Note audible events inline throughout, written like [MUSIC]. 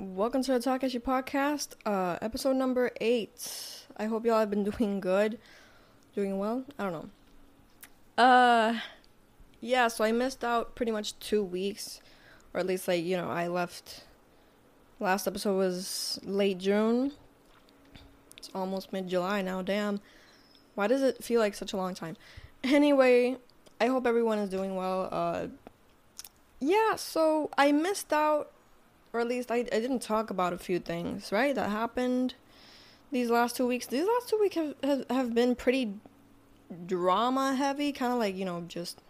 Welcome to the Takashi podcast, uh, episode number eight. I hope y'all have been [LAUGHS] doing good, doing well. I don't know. Uh, yeah. So I missed out pretty much two weeks, or at least like you know I left. Last episode was late June. It's almost mid July now. Damn. Why does it feel like such a long time? [LAUGHS] Anyway, I hope everyone is doing well. Uh, yeah. So I missed out or at least I, I didn't talk about a few things, right, that happened these last two weeks. These last two weeks have, have, have been pretty drama heavy, kind of like, you know, just.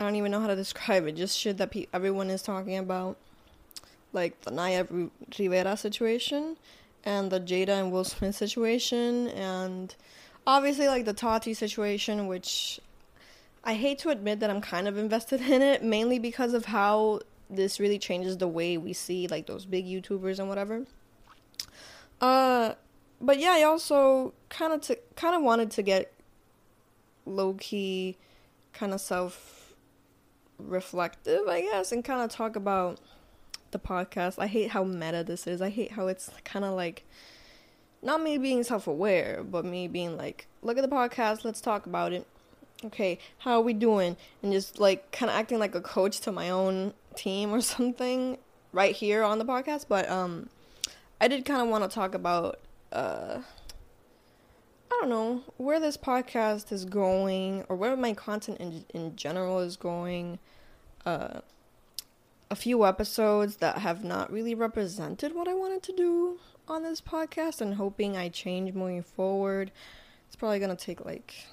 I don't even know how to describe it. Just shit that pe- everyone is talking about. Like the Naya Rivera situation and the Jada and Will Smith situation and obviously like the Tati situation, which I hate to admit that I'm kind of invested [LAUGHS] in it, mainly because of how this really changes the way we see like those big YouTubers and whatever. Uh, but yeah, I also kind of to kind of wanted to get low key, kind of self reflective, I guess, and kind of talk about the podcast. I hate how meta this is. I hate how it's kind of like not me being self aware, but me being like, look at the podcast, let's talk about it. Okay, how are we doing? And just like kind of acting like a coach to my own team or [LAUGHS] something right here on the podcast, but um I did kind of want to talk about uh I don't know, where this podcast is going or where my content in in general is going. Uh a few episodes that have not really represented what I wanted to do on this podcast and hoping I change moving forward. It's probably to take like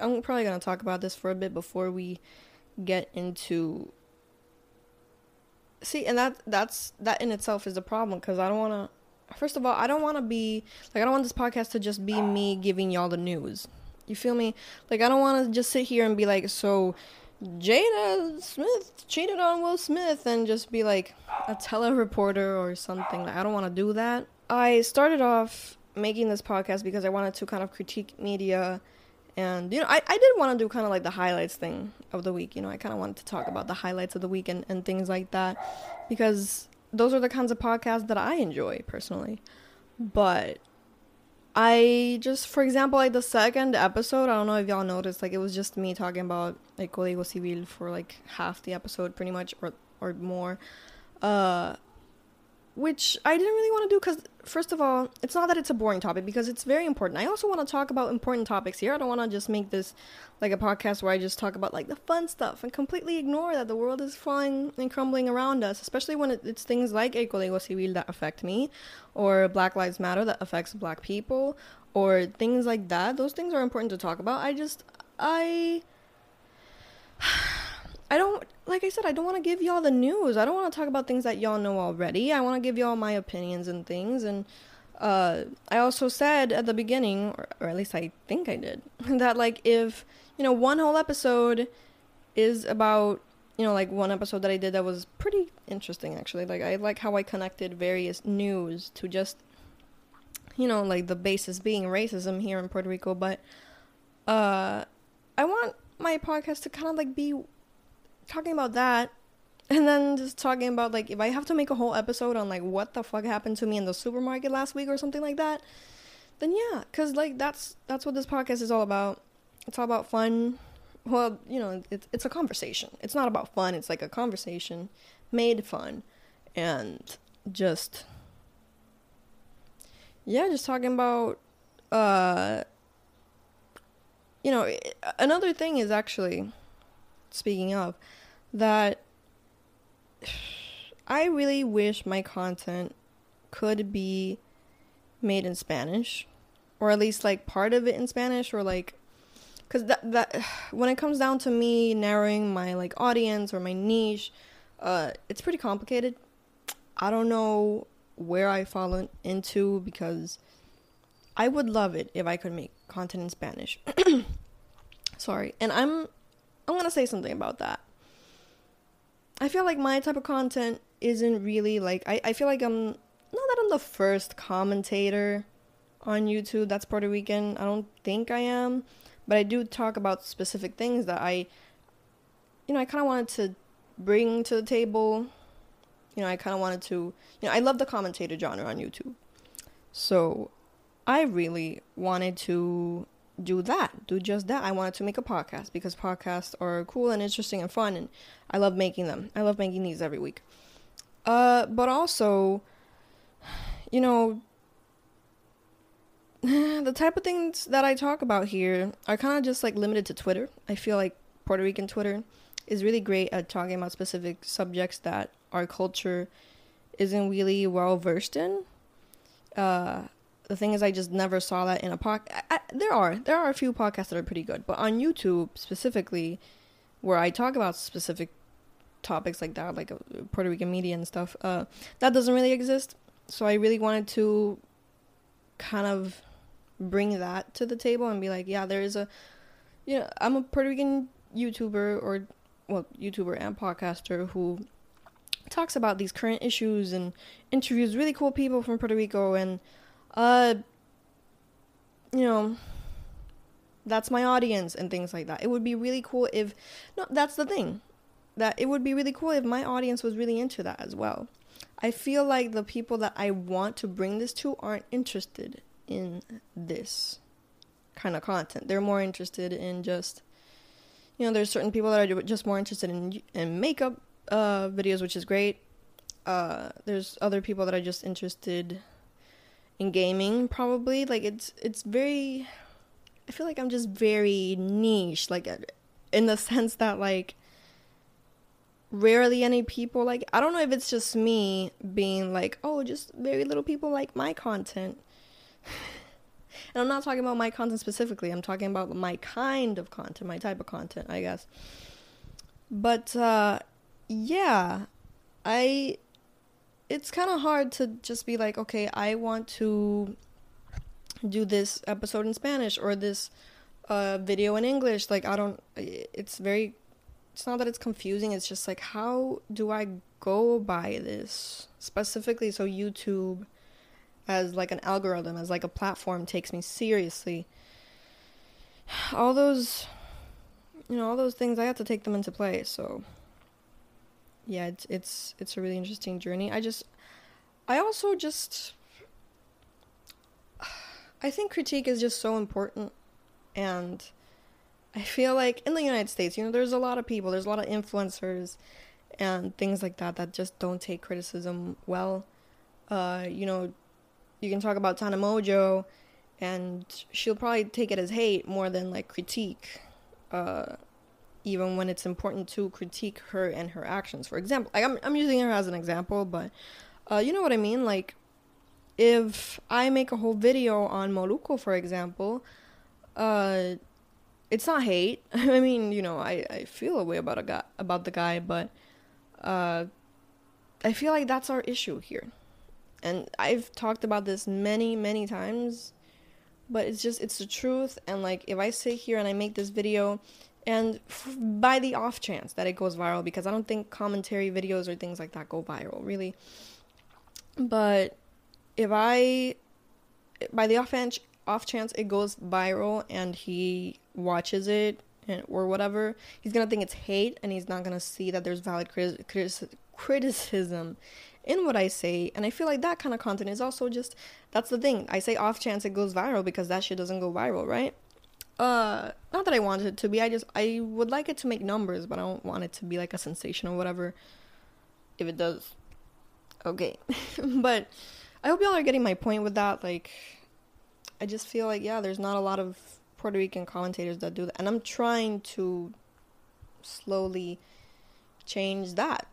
I'm probably going to talk about this for a bit before we get into see and that that's that in itself is a problem because i don't want to first of all i don't want to be like i don't want this podcast to just be me giving y'all the news. You feel me? Like i don't want to just sit here and be like so jada smith cheated on will smith and just be like a telereporter or something. Like i don't want to do that. I started off making this podcast because i wanted to kind of critique media and you know i, I did want to do kind of like the highlights thing of the week you know i kind of wanted to talk about the highlights of the week and, and things like that because those are the kinds of podcasts that i enjoy personally. But i just for example like the second episode i don't know if y'all noticed like it was just me talking about like código civil for like half the episode pretty much or or more. Uh which I didn't really want to do because, first of all, it's not that it's a boring topic because it's very important. I also want to talk about important topics here. I don't want to just make this like a podcast where I just talk about like the fun stuff and completely ignore that the world is falling and crumbling around us, especially when it's things like El Código Civil that affect me or Black Lives Matter that affects black people or things like that. Those things are important to talk about. I just, I. I don't like I said I don't want to give y'all the news. I don't want to talk about things that y'all know already. I want to give y'all my opinions and things and uh, I also said at the beginning or, or at least I think I did [LAUGHS] that like if you know one whole episode is about you know like one episode that I did that was pretty interesting actually. Like I like how I connected various news to just you know like the basis being racism here in Puerto Rico, but uh I want my podcast to kind of like be talking about that and then just talking about like if I have to make a whole episode on like what the fuck happened to me in the supermarket last week or something like that, then yeah, cuz like that's that's what this podcast is all about. It's all about fun. Well, you know, it's it's a conversation. It's not about fun. It's like a conversation made fun and just yeah, just talking about uh you know, another thing is actually speaking of, that I really wish my content could be made in Spanish, or at least like part of it in Spanish, or like, because that that when it comes down to me narrowing my like audience or my niche, uh, it's pretty complicated. I don't know where I fall into because I would love it if I could make content in Spanish. [CLEARS THROAT] Sorry, and I'm I'm gonna say something about that. I feel like my type of content isn't really like I, I feel like I'm not that I'm the first commentator on YouTube that's Puerto Rican. I don't think I am, but I do talk about specific things that I you know, I kind of wanted to bring to the table you know, I kind of wanted to, you know, I love the commentator genre on YouTube. So I really wanted to do that, do just that. I wanted to make a podcast because podcasts are cool and interesting and fun, and I love making them. I love making these every week. Uh, but also, you know, [SIGHS] the type of things that I talk about here are kind of just like limited to Twitter. I feel like Puerto Rican Twitter is really great at talking about specific subjects that our culture isn't really well versed in. Uh, the thing is, I just never saw that in a podcast. There are there are a few podcasts that are pretty good, but on YouTube specifically, where I talk about specific topics like that, like uh, Puerto Rican media and stuff, uh, that doesn't really exist. So I really wanted to kind of bring that to the table and be like, yeah, there is a, you know, I'm a Puerto Rican YouTuber or well, YouTuber and podcaster who talks about these current issues and interviews really cool people from Puerto Rico and uh you know that's my audience and things like that. It would be really cool if no that's the thing. That it would be really cool if my audience was really into that as well. I feel like the people that I want to bring this to aren't interested in this kind of content. They're more interested in just you know, there's certain people that are just more interested in in makeup uh, videos, which is great. Uh, there's other people that are just interested in gaming, probably. Like it's it's very. I feel like I'm just very niche, like in the [LAUGHS] sense that like rarely any people like I don't know if it's just me being like, oh, just very little people like my content. [LAUGHS] and I'm not talking about my content specifically. I'm talking about my kind of content, my type of content, I guess. But uh yeah, I it's kind of hard to just be like, okay, I want to do this episode in Spanish or this uh, video in English. Like, I don't, it's very, it's not that it's confusing, it's just like, how do I go by this specifically so YouTube as like an algorithm, as like a platform takes me seriously? All those, you know, all those things, I have to take them into play, so yeah, it's it's it's a really interesting journey. I just I also just I think critique is just so important and I feel like in the United States, you know, there's a lot of people, there's a lot of influencers and things like that that just don't take criticism well. Uh, you know, you can talk about Tana Mongeau and she'll probably take it as hate more than like critique. Uh, even when it's important to critique her and her actions. For example, like I'm I'm using her as an example, but uh, you know what I mean. Like if I make a whole video on Molusco, for example, uh, it's not hate. [LAUGHS] I mean, you know, I I feel a way about a guy about the guy, but uh, I feel like that's our issue here, and I've talked about this many many times. But it's just, it's the truth. And like, if I sit here and I make this video and f- by the off chance that it goes viral because i don't think commentary videos or things like that go viral really. But if i by the off chance off chance it goes viral and he watches it and, or whatever he's gonna think it's hate and he's not gonna see that there's valid criti- criticism in what i say. And i feel like that kind of content is also just that's the thing. I say off chance it goes viral because that shit doesn't go viral right uh not that I want it to be, I just I would like it to make numbers, but I don't want it to be like a sensation or whatever. If it does. Okay. [LAUGHS] but I hope y'all are getting my point with that. Like I just feel like yeah, there's not a lot of Puerto Rican commentators that do that. And I'm trying to slowly change that.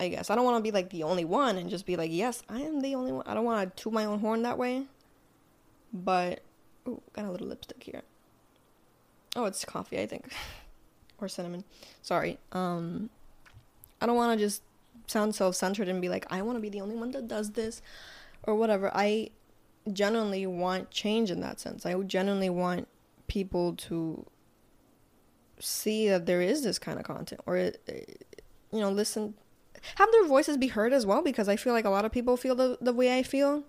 I guess. I don't want to be like the only one and just be like, yes, I am the only one. I don't want to toot my own horn that way. But, ooh, got a little lipstick here. Oh, it's coffee, I think. or cinnamon. Sorry. Um I don't want to just sound self-centered and be like I want to be the only one that does this or whatever. I genuinely want change in that sense. I genuinely want people to see that there is this kind of content or you know listen have their voices be heard as well because I feel like a lot of people feel the the way I feel.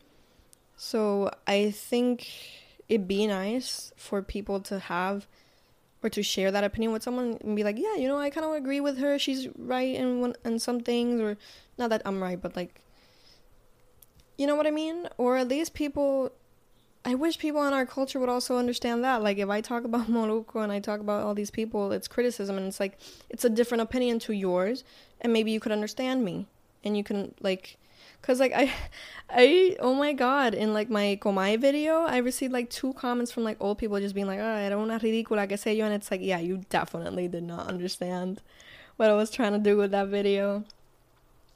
So I think it'd be nice for people to have or to share that opinion with someone and be like, yeah, you know, I kind of agree with her. She's right in one in some things, or not that I'm right, but like, you know what I mean? Or at least people. I wish people in our culture would also understand that. Like, if I talk about [LAUGHS] Molusco and I talk about all these people, it's criticism, and it's like it's a different opinion to yours, and maybe you could understand me, and you can like Cause like I, [LAUGHS] I oh my god! In like my Komai video, I received like two comments from like old people just being like, "Oh, era una ridícula que sé yo," and it's like, yeah, you definitely did not understand what I was trying to do with that video.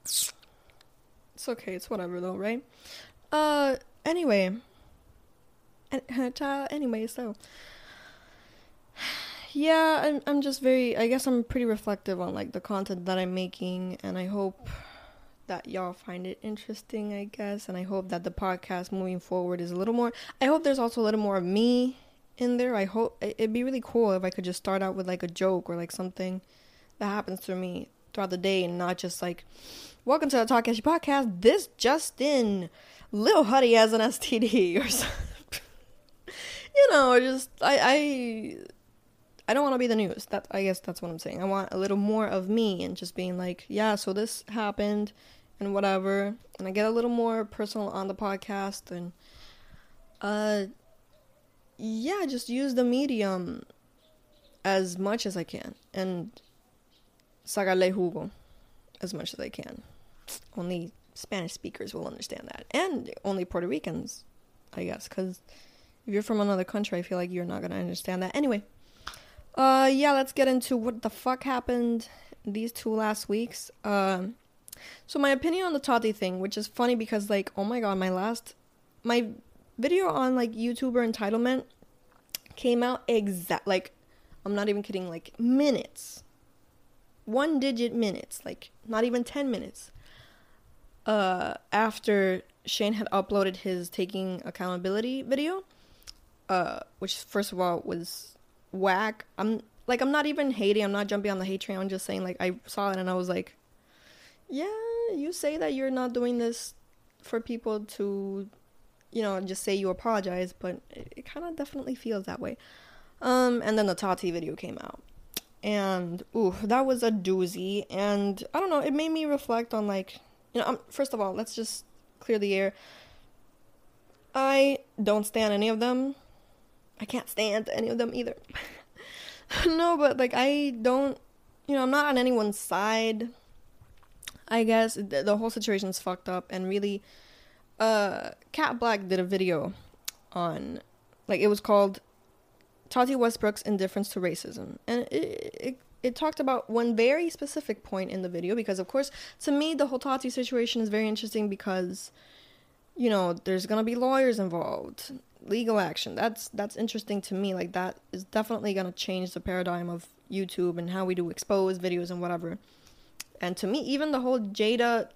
It's okay. It's whatever though, right? Uh, anyway. [LAUGHS] Anyway, so [SIGHS] yeah, I'm I'm just very. I guess I'm pretty reflective on like the content that I'm making, and I hope that y'all find it interesting, I guess. And I hope that the podcast moving forward is a little more. I hope there's also a little more of me in there. I hope it'd be really cool if I could just start out with like a joke or like something that happens to me throughout the day and not just like, welcome to the Talk Ashy podcast. This just in, Lil Huddy has an STD or [LAUGHS] something. you know, just, I, I, I don't want to be the news. That I guess that's what I'm saying. I want a little more of me and just being like, yeah, so this happened and whatever. And I get a little more personal on the podcast and uh yeah, just use the medium as much as I can and sacarle jugo as much as I can. Only Spanish speakers will understand that. And only Puerto Ricans, I guess, cuz if you're from another country, I feel like you're not going to understand that. Anyway, uh yeah, let's get into what the fuck happened these two last weeks. Um so my opinion on the Tati thing, which is funny because like, oh my god, my last my video on like YouTuber entitlement came out exact like I'm not even kidding, like minutes. One digit minutes, like not even 10 minutes. Uh after Shane had uploaded his taking accountability video, uh which first of all was whack. I'm like I'm not even hating, I'm not jumping on the hate train. I'm just saying like I saw it and I was like yeah, you say that you're not doing this for people to, you know, just say you apologize, but it, it kind of definitely feels that way. Um, and then the Tati video came out. And, ooh, that was a doozy. And I don't know, it made me reflect on, like, you know, um, first of all, let's just clear the air. I don't stand any of them. I can't stand any of them either. [LAUGHS] no, but, like, I don't, you know, I'm not on anyone's side. I guess the, the whole situation's fucked up and really uh Kat Blaque did a video on like it was called Tati Westbrook's indifference to racism and it, it it talked about one very specific point in the video because of course to me the whole Tati situation is very interesting because you know there's to be lawyers involved legal action that's that's interesting to me like that is definitely going to change the paradigm of YouTube and how we do expose videos and whatever and to me, even the whole Jada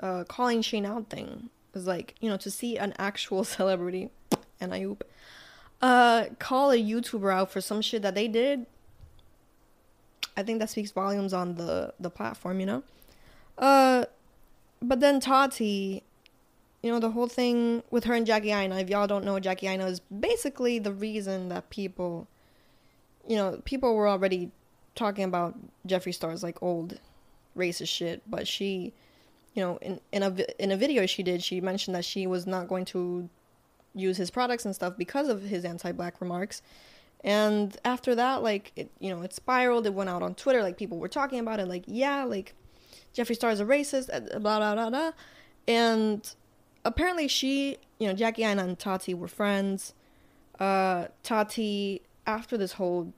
uh, calling Shane out thing is like, you know, to see an actual [LAUGHS] celebrity, and I hope, uh, call a YouTuber out for some shit that they did. I think that speaks volumes on the the platform, you know. Uh, but then Tati, you know, the whole thing with her and Jackie Aina. If y'all don't know, Jackie Aina is basically the reason that people, you know, people were already talking about Jeffree Star's like old racist shit, but she, you know, in in a in a video she did, she mentioned that she was not going to use his products and stuff because of his anti-black remarks. And after that, like it, you know, it spiraled. It went out on Twitter. Like people were talking about it. Like yeah, like Jeffree Star is a racist. Uh, blah blah blah blah. And apparently, she, you know, Jackie Aina and Tati were friends. Uh, Tati, after this whole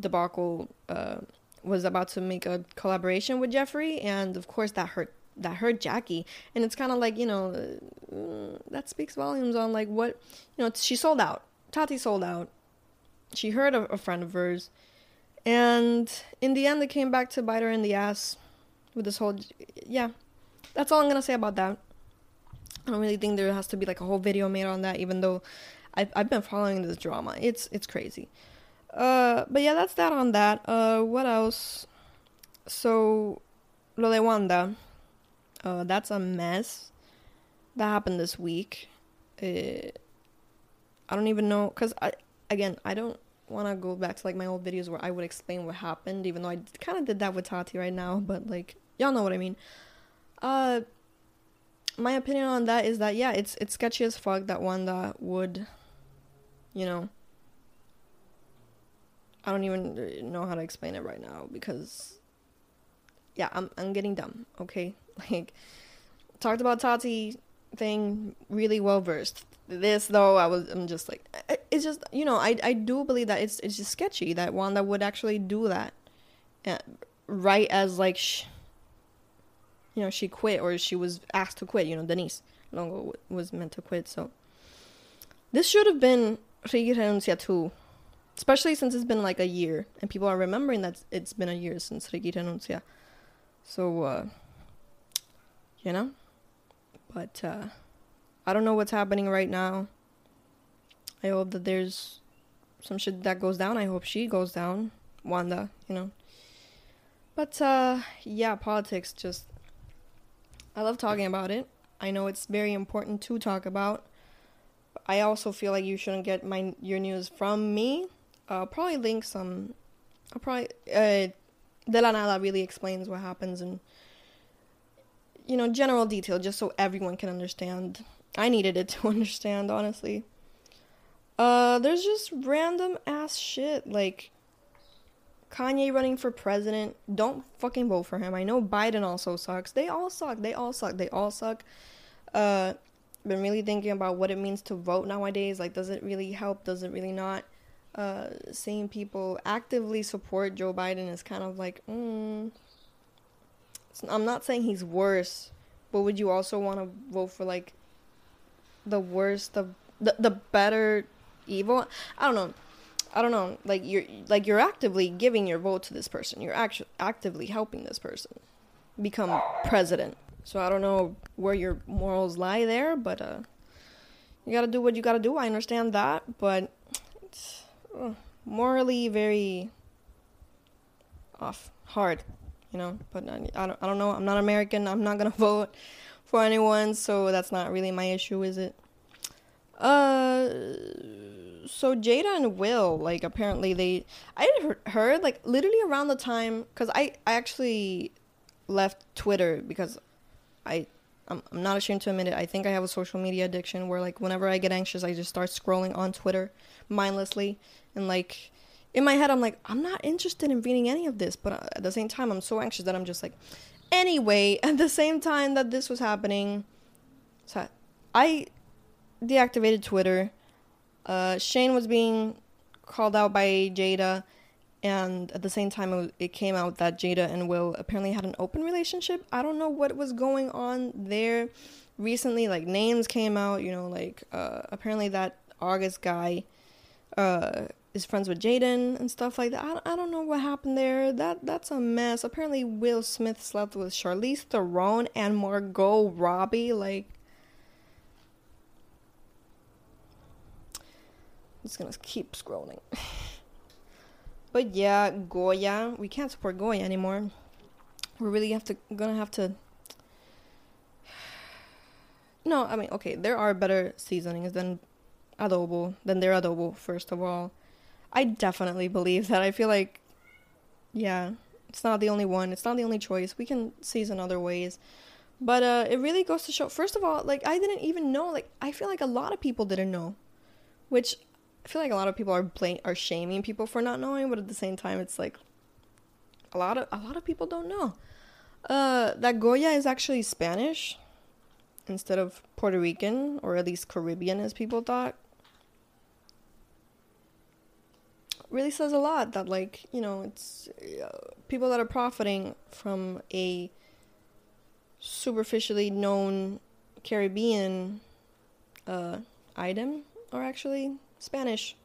debacle, uh, was about to make a collaboration with Jeffree, and of course that hurt that hurt Jackie. And it's kind of like you know uh, that speaks volumes on like what you know. She sold out. Tati sold out. She heard a, a friend of hers, and in the end, it came back to bite her in the ass with this whole. Yeah, that's all I'm gonna say about that. I don't really think there has to be like a whole video made on that, even though I've I've been following this drama. It's it's crazy. Uh, but yeah, that's that on that. Uh, what else? So, lo de Wanda. Uh, that's a mess. That happened this week. It, I don't even know, cause I again I don't want to go back to like my old videos where I would explain what happened, even though I kind of did that with Tati right now, but like y'all know what I mean. Uh, my opinion on that is that yeah, it's it's sketchy as fuck that Wanda would, you know. I don't even know how to explain it right now because, yeah, I'm I'm getting dumb. Okay, [LAUGHS] like talked about Tati thing really well versed. This though, I was I'm just like it's just you know I I do believe that it's it's just sketchy that Wanda would actually do that, eh, right as like. Sh- you know, she quit or she was asked to quit. You know, Dennise Longo was meant to quit. So this should have been Ricky Renuncia too, especially since it's been like a year and people are remembering that it's been a year since Ricky Renuncia. So, uh, you know, but uh, I don't know what's happening right now. I hope that there's some shit that goes down. I hope she goes down, Wanda. You know. But uh, yeah, politics just I love talking about it. I know it's very important to talk about. I also feel like you shouldn't get my your news from me. I'll probably link some. I'll probably uh, De La Nada really explains what happens and you know general detail just so everyone can understand. I needed it [LAUGHS] to understand honestly. Uh, there's just random ass shit like Kanye running for president. Don't fucking vote for him. I know Biden also sucks. They all suck. They all suck. They all suck. Uh, been really thinking about what it means to vote nowadays. Like, does it really help? Does it really not? Uh, seeing people actively support Joe Biden is kind of like, mm, I'm not saying he's worse, but would you also want to vote for like the worst of the the better evil? I don't know. I don't know, like you're like you're actively giving your vote to this person. You're actually actively helping this person become president. So I don't know where your morals lie there, but uh you got to do what you got to do. I understand that, but it's uh, morally very off, hard, you know, but I, I don't I don't know. I'm not American. I'm not to [LAUGHS] vote for anyone, so that's not really my issue, is it? Uh so Jada and Will, like apparently they, I heard like literally around the time, cause I I actually left Twitter because I I'm, I'm not ashamed to admit it. I think I have a social media addiction where like whenever I get anxious, I just start scrolling on Twitter mindlessly, and like in my head, I'm like I'm not interested in reading any of this, but uh, at the same time, I'm so anxious that I'm just like, anyway. [LAUGHS] At the same time that this was happening, so I deactivated Twitter uh, Shane was being called out by Jada, and at the same time, it came out that Jada and Will apparently had an open relationship. I don't know what was going on there. Recently, like names came out, you know, like uh, apparently that August guy uh, is friends with Jaden and stuff like that. I, I don't know what happened there. That that's a mess. Apparently, Will Smith slept with Charlize Theron and Margot Robbie. Like, just gonna keep scrolling. [LAUGHS] but yeah, Goya. We can't support Goya anymore. We really have to gonna have to [SIGHS] No, I mean okay, there are better seasonings than adobo than their adobo, first of all. I definitely believe that. I feel like yeah, it's not the only one. It's not the only choice. We can season other ways. But uh, it really goes to show. First of all, like I didn't even know. Like I feel like a lot of people didn't know, which I feel like a lot of people are blame are shaming people for not knowing, but at the same time, it's like a lot of a lot of people don't know. Uh, that Goya is actually Spanish instead of Puerto Rican, or at least Caribbean, as people thought. Really says a lot that, like, you know, it's uh, people that are profiting from a superficially known Caribbean uh, item are actually Spanish.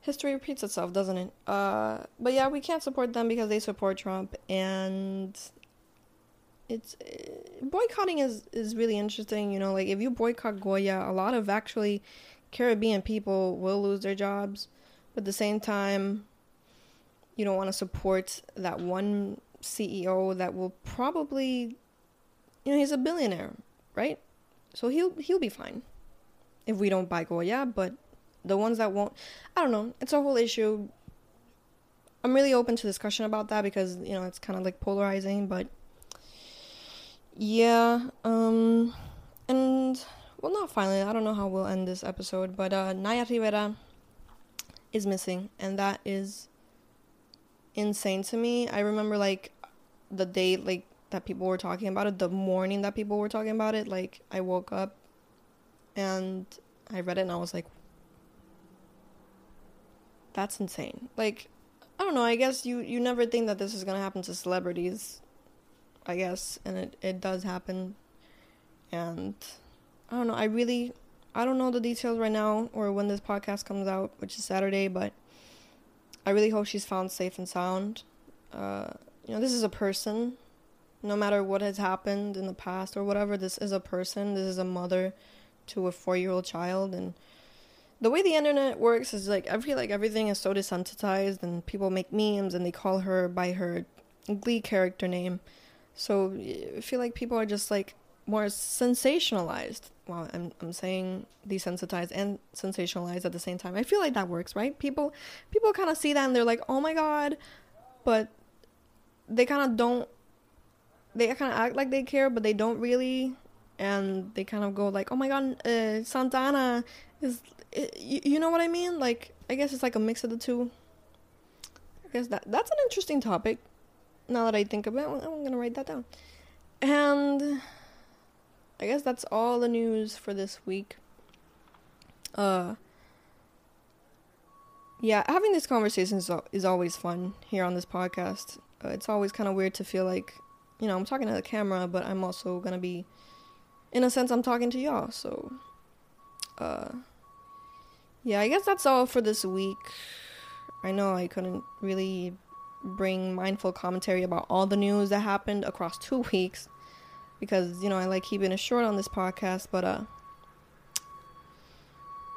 History repeats itself, doesn't it? Uh, but yeah, we can't support them because they support Trump, and it's uh, boycotting is is really interesting. You know, like if you boycott Goya, a lot of actually Caribbean people will lose their jobs, but at the same time, you don't want to support that one CEO that will probably, you know, he's a billionaire, right? So he'll he'll be fine if we don't buy Goya, but the ones that won't i don't know it's a whole issue. I'm really open to discussion about that because you know it's kind of like polarizing but yeah um and well not finally i don't know how we'll end this episode but uh naya rivera is missing and that is insane to me. I remember like the day like that people were talking about it the morning that people were talking about it like i woke up and i read it and i was like that's insane. Like i don't know i guess you you never think that this is going to happen to celebrities i guess and it it does happen. And i don't know i really i don't know the details right now or when this podcast comes out which is saturday but i really hope she's found safe and sound. Uh you know this is a person. No matter what has happened in the past or whatever this is a person. This is a mother to a four year old child and the way the internet works is like I feel like everything is so desensitized and people make memes and they call her by her glee character name. So I feel like people are just like more sensationalized. Well I'm, I'm saying desensitized and sensationalized at the same time. I feel like that works right? People people kind of see that and they're like oh my god but they kind of don't they kind of act like they care but they don't really. And they kind of go like oh my god uh, santana is uh, you, know what i mean? Like i guess it's like a mix of the two. I guess that that's an interesting topic now that i think of it. I'm gonna write that down. And i guess that's all the news for this week. Uh yeah having these conversations is always fun here on this podcast. Uh, it's always kind of weird to feel like you know i'm talking to the camera but i'm also gonna be in a sense i'm talking to y'all so uh yeah i guess that's all for this week i know i couldn't really bring mindful commentary about all the news that happened across [LAUGHS] two weeks because you know i like keeping it short on this podcast but uh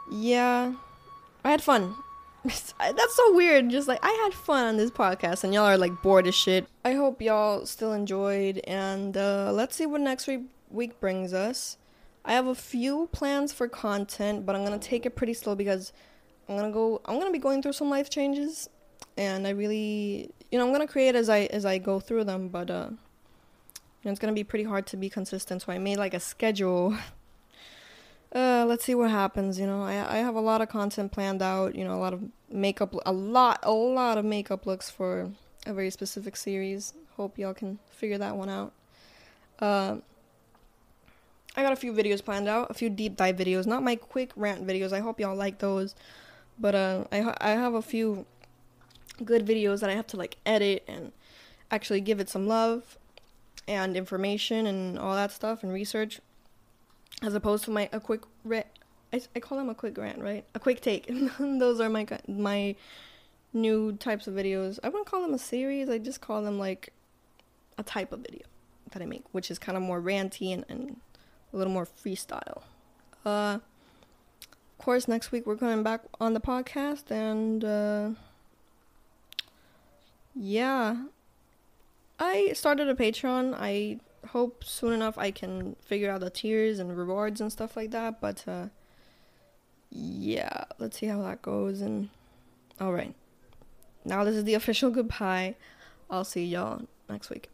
yeah i had fun [LAUGHS] that's so weird. Just like I had fun on this podcast, and y'all are like bored as shit. I hope y'all still enjoyed, and uh, let's see what next week week brings us. I have a few plans for content, but I'm gonna take it pretty slow because I'm gonna go. I'm gonna be going through some life changes, and I really, you know, I'm gonna create as I as I go through them. But uh, it's gonna be pretty hard to be consistent. So I made like a schedule [LAUGHS] uh, let's see what happens. You know, I I have a lot of content planned out. You know, a lot of makeup, a lot, a lot of makeup looks for a very specific series. Hope y'all can figure that one out. Uh, I got a few videos planned out, a few deep dive videos, not my quick rant videos. I hope y'all like those, but uh, I I have a few good videos that I have to like edit and actually give it some love and information and all that stuff and research as opposed to my a quick rant. I, I call them a quick rant, right? A quick take. [LAUGHS] Those are my my new types of videos. I wouldn't call them a series. I just call them like a type of video that I make, which is kind of more ranty and, and a little more freestyle. Uh, of course, next week we're going back on the podcast, and uh, yeah, I started a Patreon. I hope soon enough I can figure out the tiers and rewards and stuff like that. But uh, yeah, let's see how that goes. And all right, now this is the [LAUGHS] official goodbye. I'll see y'all next week.